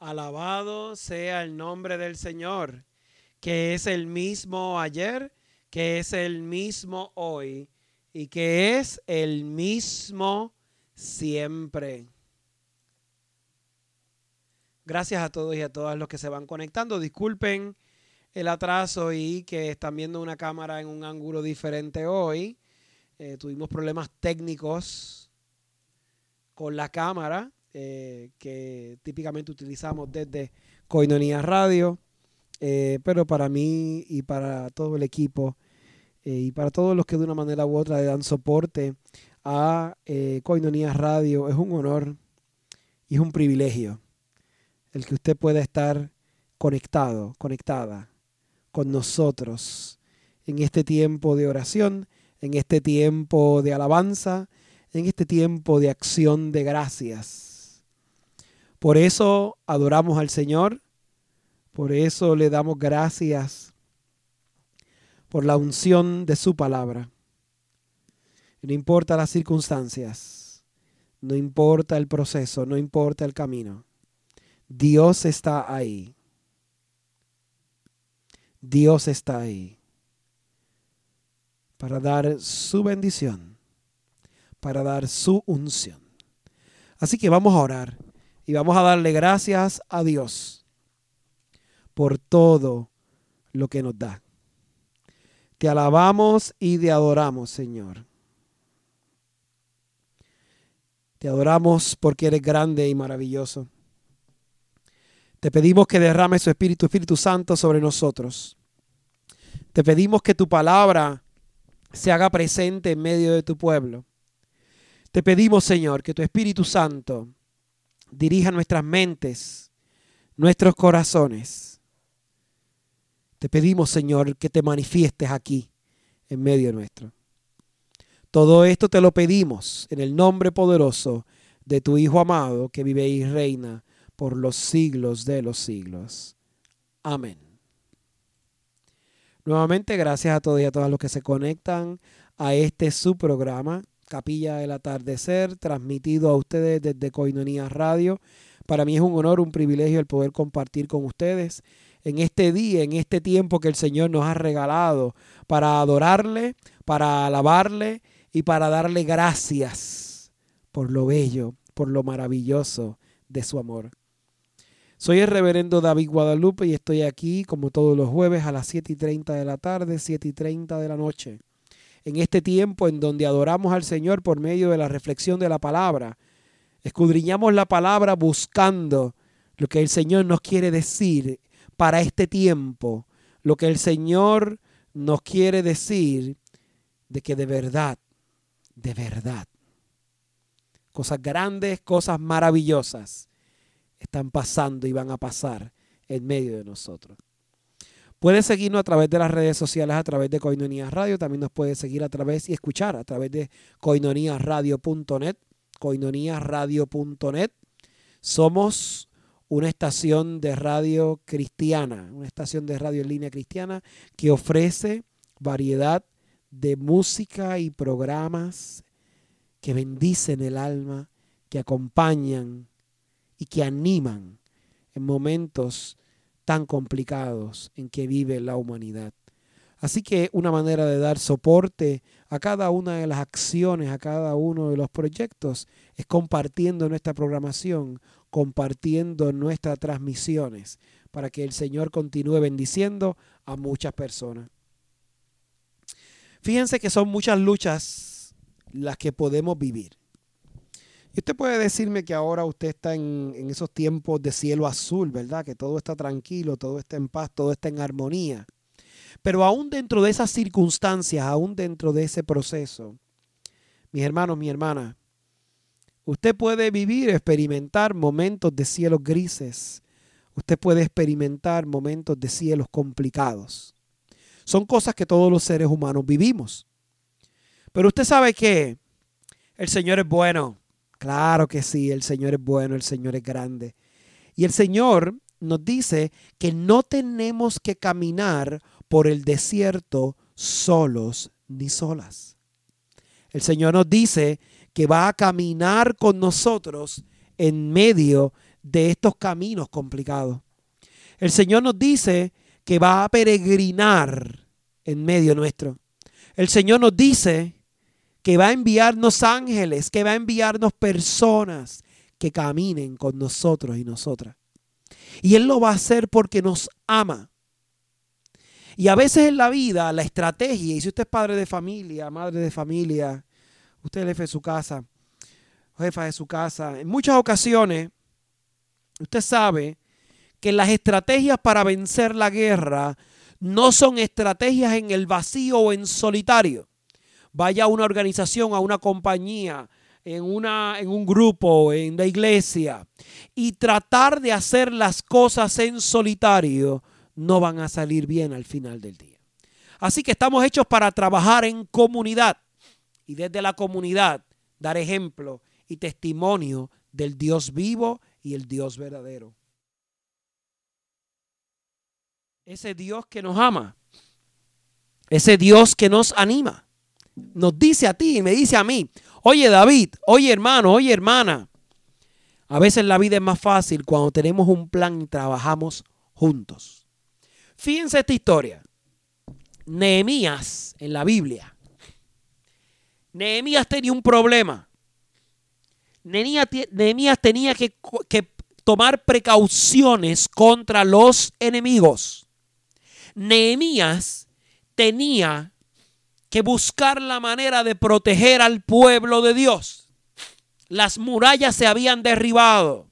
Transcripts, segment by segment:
Alabado sea el nombre del Señor, que es el mismo ayer, que es el mismo hoy y que es el mismo siempre. Gracias a todos y a todas los que se van conectando. Disculpen el atraso y que están viendo una cámara en un ángulo diferente hoy. Eh, tuvimos problemas técnicos con la cámara eh, que típicamente utilizamos desde Coinonía Radio. Eh, pero para mí y para todo el equipo y para todos los que de una manera u otra dan soporte a Coinonía Radio, es un honor y es un privilegio el que usted pueda estar conectado, conectada con nosotros en este tiempo de oración, en este tiempo de alabanza, en este tiempo de acción de gracias. Por eso adoramos al Señor, por eso le damos gracias por la unción de su palabra. No importa las circunstancias, no importa el proceso, no importa el camino. Dios está ahí. Dios está ahí para dar su bendición, para dar su unción. Así que vamos a orar y vamos a darle gracias a Dios por todo lo que nos da. Te alabamos y te adoramos, Señor. Te adoramos porque eres grande y maravilloso. Te pedimos que derrame su Espíritu, Espíritu Santo sobre nosotros. Te pedimos que tu palabra se haga presente en medio de tu pueblo. Te pedimos, Señor, que tu Espíritu Santo dirija nuestras mentes, nuestros corazones. Te pedimos, Señor, que te manifiestes aquí, en medio nuestro. Todo esto te lo pedimos en el nombre poderoso de tu Hijo amado que vive y reina por los siglos de los siglos. Amén. Nuevamente, gracias a todos y a todas los que se conectan a este su programa, Capilla del Atardecer, transmitido a ustedes desde Coinonía Radio. Para mí es un honor, un privilegio el poder compartir con ustedes en este día, en este tiempo que el Señor nos ha regalado para adorarle, para alabarle y para darle gracias por lo bello, por lo maravilloso de su amor. Soy el reverendo David Guadalupe y estoy aquí como todos los jueves a las 7 y 30 de la tarde, 7 y 30 de la noche. En este tiempo en donde adoramos al Señor por medio de la reflexión de la palabra, escudriñamos la palabra buscando lo que el Señor nos quiere decir para este tiempo, lo que el Señor nos quiere decir de que de verdad, de verdad, cosas grandes, cosas maravillosas están pasando y van a pasar en medio de nosotros. Puedes seguirnos a través de las redes sociales, a través de Coinonía Radio. También nos puedes seguir a través y escuchar a través de coinoniaradio.net. Coinoniaradio.net. Somos una estación de radio cristiana, una estación de radio en línea cristiana que ofrece variedad de música y programas que bendicen el alma, que acompañan y que animan en momentos tan complicados en que vive la humanidad. Así que una manera de dar soporte a cada una de las acciones, a cada uno de los proyectos, es compartiendo nuestra programación, compartiendo nuestras transmisiones, para que el Señor continúe bendiciendo a muchas personas. Fíjense que son muchas luchas las que podemos vivir. Y usted puede decirme que ahora usted está en, esos tiempos de cielo azul, ¿verdad? Que todo está tranquilo, todo está en paz, todo está en armonía. Pero aún dentro de esas circunstancias, aún dentro de ese proceso, mis hermanos, mi hermana, usted puede vivir, experimentar momentos de cielos grises. Usted puede experimentar momentos de cielos complicados. Son cosas que todos los seres humanos vivimos. Pero usted sabe que el Señor es bueno. Claro que sí, el Señor es bueno, el Señor es grande. Y el Señor nos dice que no tenemos que caminar por el desierto solos ni solas. El Señor nos dice que va a caminar con nosotros en medio de estos caminos complicados. El Señor nos dice que va a peregrinar en medio nuestro. El Señor nos dice que va a enviarnos ángeles, que va a enviarnos personas que caminen con nosotros y nosotras. Y Él lo va a hacer porque nos ama. Y a veces en la vida, la estrategia, y si usted es padre de familia, madre de familia, usted es jefe de su casa, jefa de su casa, en muchas ocasiones, usted sabe que las estrategias para vencer la guerra no son estrategias en el vacío o en solitario. Vaya a una organización, a una compañía, en, una, en un grupo, en la iglesia, y tratar de hacer las cosas en solitario, no van a salir bien al final del día. Así que estamos hechos para trabajar en comunidad y desde la comunidad dar ejemplo y testimonio del Dios vivo y el Dios verdadero. Ese Dios que nos ama, ese Dios que nos anima, nos dice a ti y me dice a mí, oye David, oye hermano, oye hermana, a veces la vida es más fácil cuando tenemos un plan y trabajamos juntos. Fíjense esta historia. Nehemías en la Biblia. Nehemías tenía un problema. Nehemías tenía que, que tomar precauciones contra los enemigos. Nehemías tenía que buscar la manera de proteger al pueblo de Dios. Las murallas se habían derribado,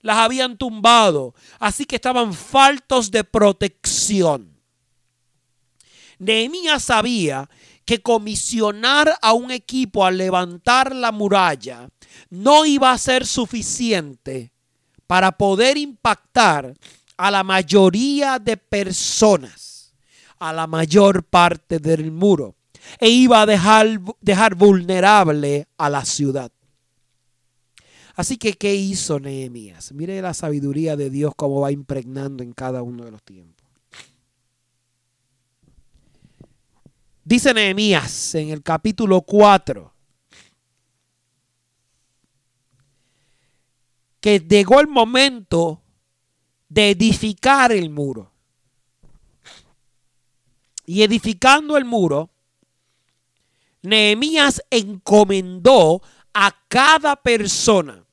las habían tumbado, así que estaban faltos de protección. Nehemías sabía que comisionar a un equipo a levantar la muralla no iba a ser suficiente para poder impactar a la mayoría de personas, a la mayor parte del muro, e iba a dejar, dejar vulnerable a la ciudad. Así que, ¿qué hizo Nehemías? Mire la sabiduría de Dios cómo va impregnando en cada uno de los tiempos. Dice Nehemías en el capítulo 4 que llegó el momento de edificar el muro. Y edificando el muro, Nehemías encomendó a cada persona,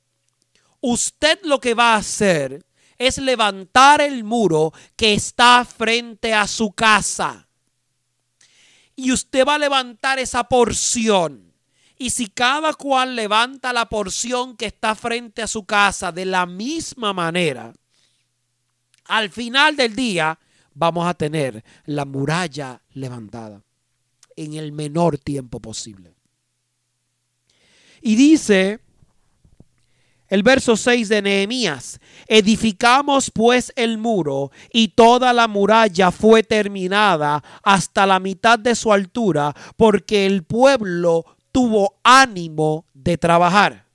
usted lo que va a hacer es levantar el muro que está frente a su casa. Y usted va a levantar esa porción. Y si cada cual levanta la porción que está frente a su casa de la misma manera, al final del día vamos a tener la muralla levantada en el menor tiempo posible. Y dice el verso 6 de Nehemías, edificamos pues el muro y toda la muralla fue terminada hasta la mitad de su altura porque el pueblo tuvo ánimo de trabajar.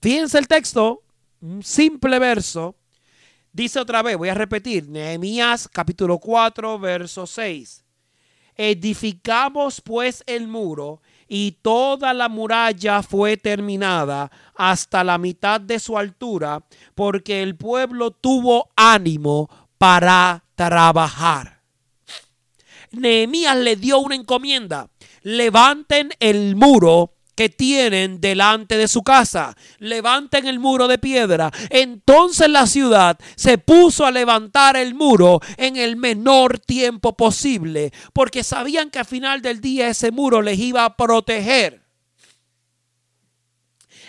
Fíjense el texto, un simple verso, Dice otra vez, voy a repetir, Nehemías capítulo 4, verso 6. Edificamos pues el muro y toda la muralla fue terminada hasta la mitad de su altura, porque el pueblo tuvo ánimo para trabajar. Nehemías le dio una encomienda. Levanten el muro que tienen delante de su casa. Levanten el muro de piedra. Entonces la ciudad se puso a levantar el muro en el menor tiempo posible, porque sabían que al final del día ese muro les iba a proteger.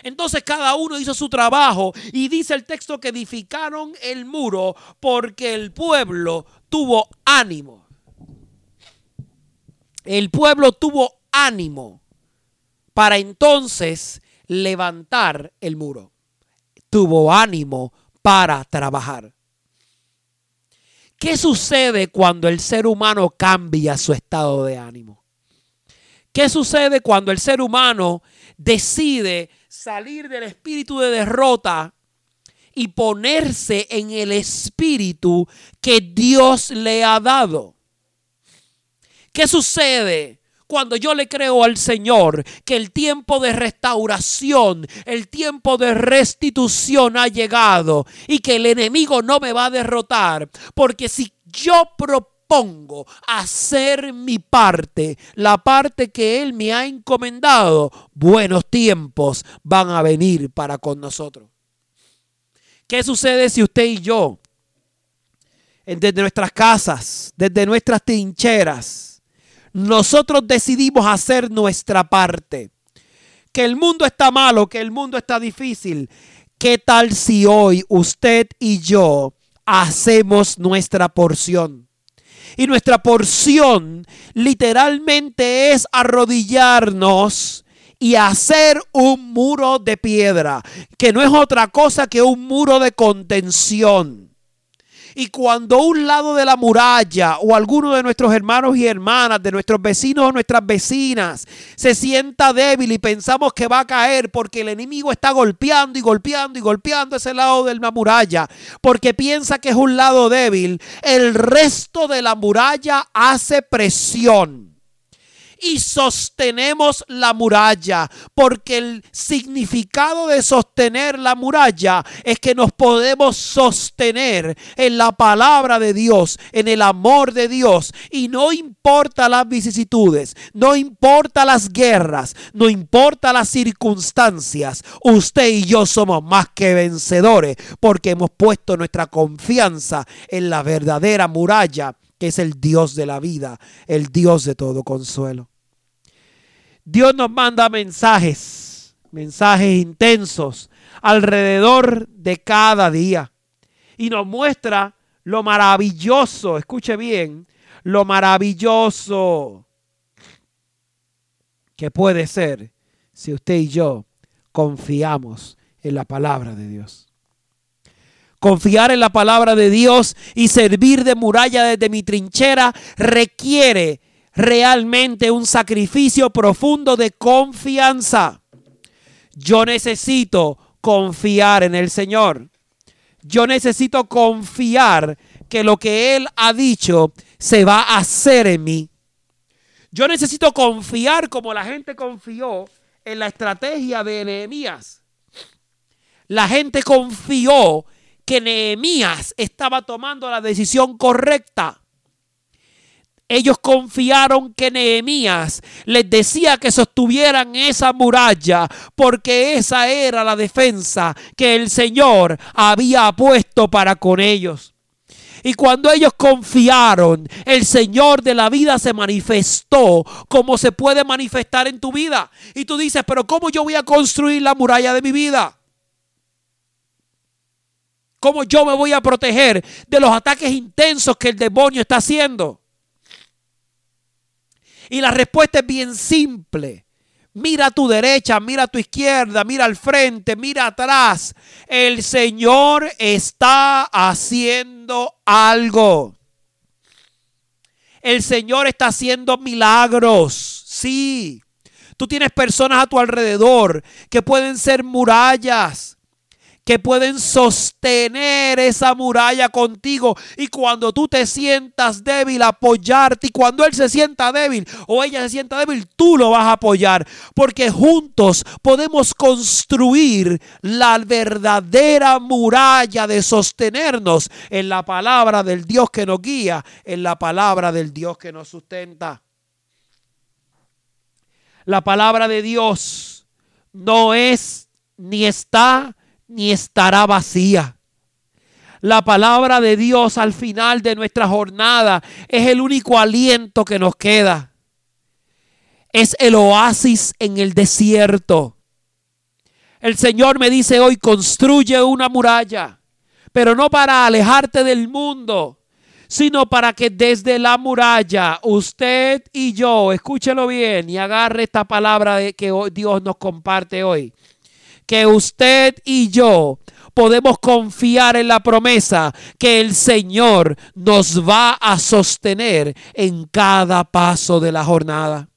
Entonces cada uno hizo su trabajo y dice el texto que edificaron el muro porque el pueblo tuvo ánimo. El pueblo tuvo ánimo para entonces levantar el muro. Tuvo ánimo para trabajar. ¿Qué sucede cuando el ser humano cambia su estado de ánimo? ¿Qué sucede cuando el ser humano decide salir del espíritu de derrota y ponerse en el espíritu que Dios le ha dado? ¿Qué sucede cuando yo le creo al Señor que el tiempo de restauración, el tiempo de restitución ha llegado y que el enemigo no me va a derrotar, porque si yo propongo hacer mi parte, la parte que Él me ha encomendado, buenos tiempos van a venir para con nosotros. ¿Qué sucede si usted y yo, desde nuestras casas, desde nuestras trincheras, nosotros decidimos hacer nuestra parte? Que el mundo está malo, que el mundo está difícil. ¿Qué tal si hoy usted y yo hacemos nuestra porción? Y nuestra porción literalmente es arrodillarnos y hacer un muro de piedra, que no es otra cosa que un muro de contención. Y cuando un lado de la muralla o alguno de nuestros hermanos y hermanas, de nuestros vecinos o nuestras vecinas, se sienta débil y pensamos que va a caer porque el enemigo está golpeando y golpeando y golpeando ese lado de la muralla, porque piensa que es un lado débil, el resto de la muralla hace presión y sostenemos la muralla, porque el significado de sostener la muralla es que nos podemos sostener en la palabra de Dios, en el amor de Dios, y no importa las vicisitudes, no importa las guerras, no importa las circunstancias, usted y yo somos más que vencedores, porque hemos puesto nuestra confianza en la verdadera muralla que es el Dios de la vida, el Dios de todo consuelo. Dios nos manda mensajes, mensajes intensos alrededor de cada día. Y nos muestra lo maravilloso, escuche bien, lo maravilloso que puede ser si usted y yo confiamos en la palabra de Dios. Confiar en la palabra de Dios y servir de muralla desde mi trinchera requiere realmente un sacrificio profundo de confianza. Yo necesito confiar en el Señor. Yo necesito confiar que lo que Él ha dicho se va a hacer en mí. Yo necesito confiar como la gente confió en la estrategia de Nehemías. La gente confió que Nehemías estaba tomando la decisión correcta. Ellos confiaron que Nehemías les decía que sostuvieran esa muralla porque esa era la defensa que el Señor había puesto para con ellos. Y cuando ellos confiaron, el Señor de la vida se manifestó como se puede manifestar en tu vida. Y tú dices, pero ¿cómo yo voy a construir la muralla de mi vida? ¿Cómo yo me voy a proteger de los ataques intensos que el demonio está haciendo? Y la respuesta es bien simple. Mira a tu derecha, mira a tu izquierda, mira al frente, mira atrás. El Señor está haciendo algo. El Señor está haciendo milagros. Sí. Tú tienes personas a tu alrededor que pueden ser murallas que pueden sostener esa muralla contigo. Y cuando tú te sientas débil, apoyarte. Y cuando él se sienta débil o ella se sienta débil, tú lo vas a apoyar. Porque juntos podemos construir la verdadera muralla de sostenernos en la palabra del Dios que nos guía, en la palabra del Dios que nos sustenta. La palabra de Dios no es ni está ni estará vacía. La palabra de Dios al final de nuestra jornada es el único aliento que nos queda. Es el oasis en el desierto. El Señor me dice hoy, construye una muralla, pero no para alejarte del mundo, sino para que desde la muralla usted y yo, escúchelo bien y agarre esta palabra que Dios nos comparte hoy que usted y yo podemos confiar en la promesa que el Señor nos va a sostener en cada paso de la jornada.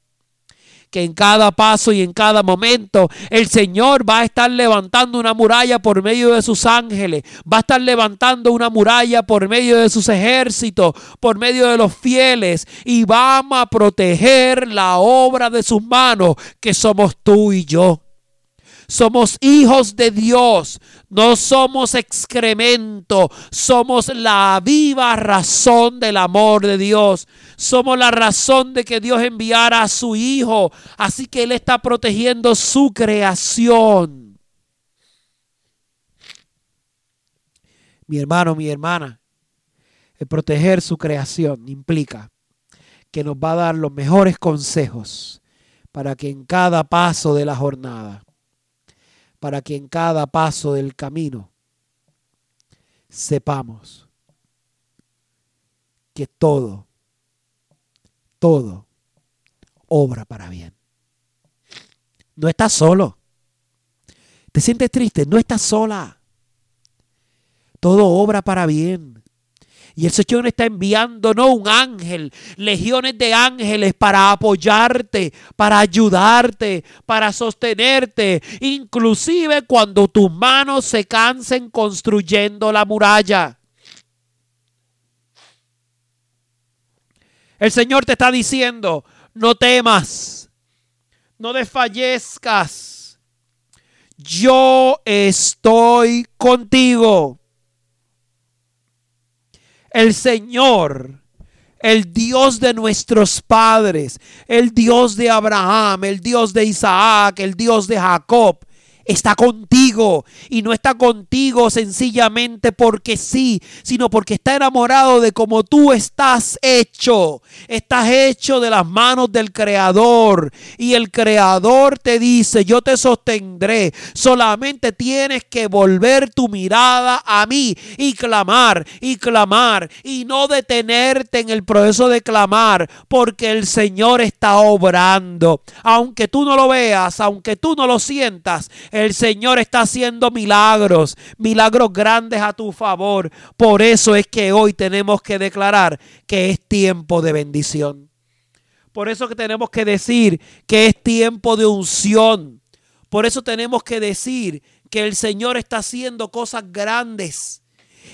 que en cada paso y en cada momento el Señor va a estar levantando una muralla por medio de sus ángeles, va a estar levantando una muralla por medio de sus ejércitos, por medio de los fieles y vamos a proteger la obra de sus manos que somos tú y yo. Somos hijos de Dios, no somos excremento, somos la viva razón del amor de Dios. Somos la razón de que Dios enviara a su Hijo. Así que Él está protegiendo su creación. Mi hermano, mi hermana, el proteger su creación implica que nos va a dar los mejores consejos para que en cada paso de la jornada para que en cada paso del camino sepamos que todo, todo obra para bien. No estás solo. ¿Te sientes triste? No estás sola. Todo obra para bien. Y el Señor está enviando no un ángel, legiones de ángeles para apoyarte, para ayudarte, para sostenerte, inclusive cuando tus manos se cansen construyendo la muralla. El Señor te está diciendo, no temas, no desfallezcas. Yo estoy contigo el Señor, el Dios de nuestros padres, el Dios de Abraham, el Dios de Isaac, el Dios de Jacob, está contigo y no está contigo sencillamente porque sí, sino porque está enamorado de cómo tú estás hecho. Estás hecho de las manos del Creador y el Creador te dice, yo te sostendré, solamente tienes que volver tu mirada a mí y clamar y clamar y no detenerte en el proceso de clamar porque el Señor está obrando. Aunque tú no lo veas, aunque tú no lo sientas, el Señor está haciendo milagros, milagros grandes a tu favor. Por eso es que hoy tenemos que declarar que es tiempo de bendición. Por eso que tenemos que decir que es tiempo de unción. Por eso tenemos que decir que el Señor está haciendo cosas grandes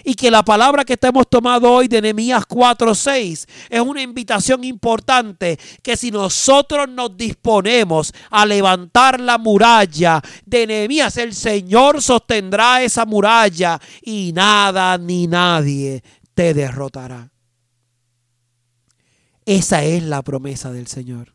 y que la palabra que hemos tomado hoy de Nehemías 4:6 es una invitación importante que si nosotros nos disponemos a levantar la muralla de Nehemías, el Señor sostendrá esa muralla y nada ni nadie te derrotará. Esa es la promesa del Señor.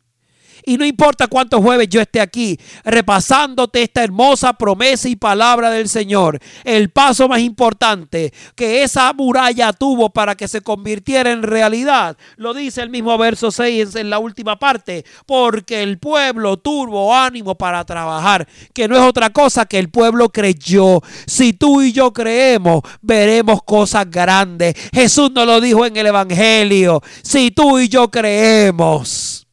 Y no importa cuántos jueves yo esté aquí repasándote esta hermosa promesa y palabra del Señor. El paso más importante que esa muralla tuvo para que se convirtiera en realidad, lo dice el mismo verso 6 en la última parte, porque el pueblo tuvo ánimo para trabajar, que no es otra cosa que el pueblo creyó. Si tú y yo creemos, veremos cosas grandes. Jesús nos lo dijo en el Evangelio. Si tú y yo creemos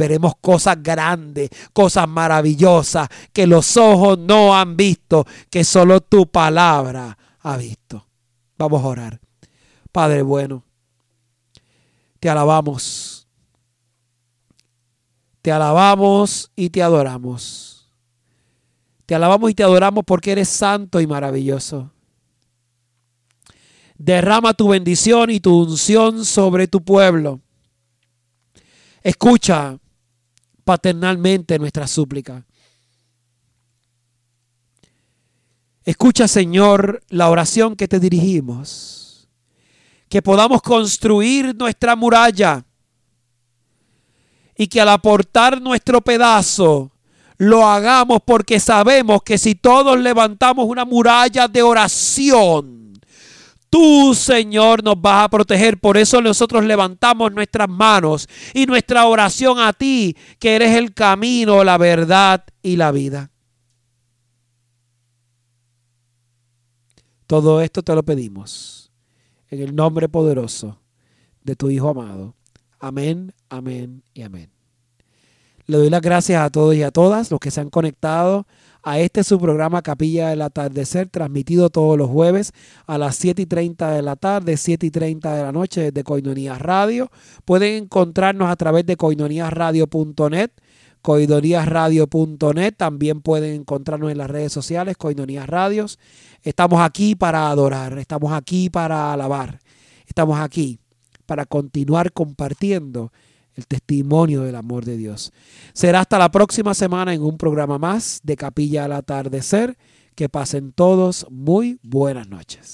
veremos cosas grandes, cosas maravillosas que los ojos no han visto, que solo tu palabra ha visto. Vamos a orar. Padre bueno, te alabamos. Te alabamos y te adoramos. Te alabamos y te adoramos porque eres santo y maravilloso. Derrama tu bendición y tu unción sobre tu pueblo. Escucha paternalmente nuestra súplica. Escucha, Señor, la oración que te dirigimos. Que podamos construir nuestra muralla y que al aportar nuestro pedazo lo hagamos porque sabemos que si todos levantamos una muralla de oración, Tú, Señor, nos vas a proteger. Por eso nosotros levantamos nuestras manos y nuestra oración a ti, que eres el camino, la verdad y la vida. Todo esto te lo pedimos en el nombre poderoso de tu Hijo amado. Amén, amén y amén. Le doy las gracias a todos y a todas los que se han conectado a este su programa Capilla del Atardecer, transmitido todos los jueves a las 7 y 30 de la tarde, 7 y 30 de la noche desde Coinonías Radio. Pueden encontrarnos a través de coinoníasradio.net coidoniasradio.net. También pueden encontrarnos en las redes sociales, Coidonías Radios. Estamos aquí para adorar, estamos aquí para alabar, estamos aquí para continuar compartiendo el testimonio del amor de Dios. Será hasta la próxima semana en un programa más de Capilla al Atardecer. Que pasen todos muy buenas noches.